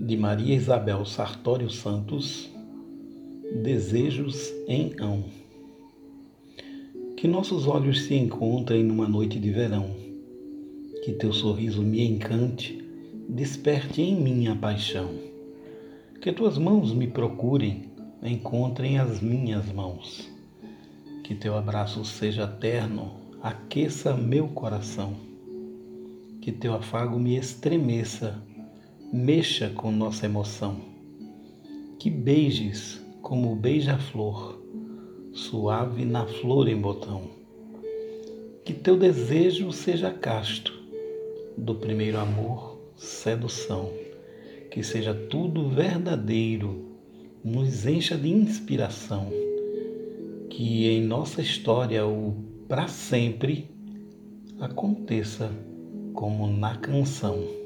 de Maria Isabel Sartório Santos, Desejos em Ão. Que nossos olhos se encontrem numa noite de verão, que teu sorriso me encante, desperte em mim a paixão. Que tuas mãos me procurem, encontrem as minhas mãos. Que teu abraço seja terno, aqueça meu coração. Que teu afago me estremeça, mexa com nossa emoção. Que beijes como beija-flor, suave na flor em botão. Que teu desejo seja casto, do primeiro amor, sedução. Que seja tudo verdadeiro, nos encha de inspiração. Que em nossa história o para sempre aconteça como na canção.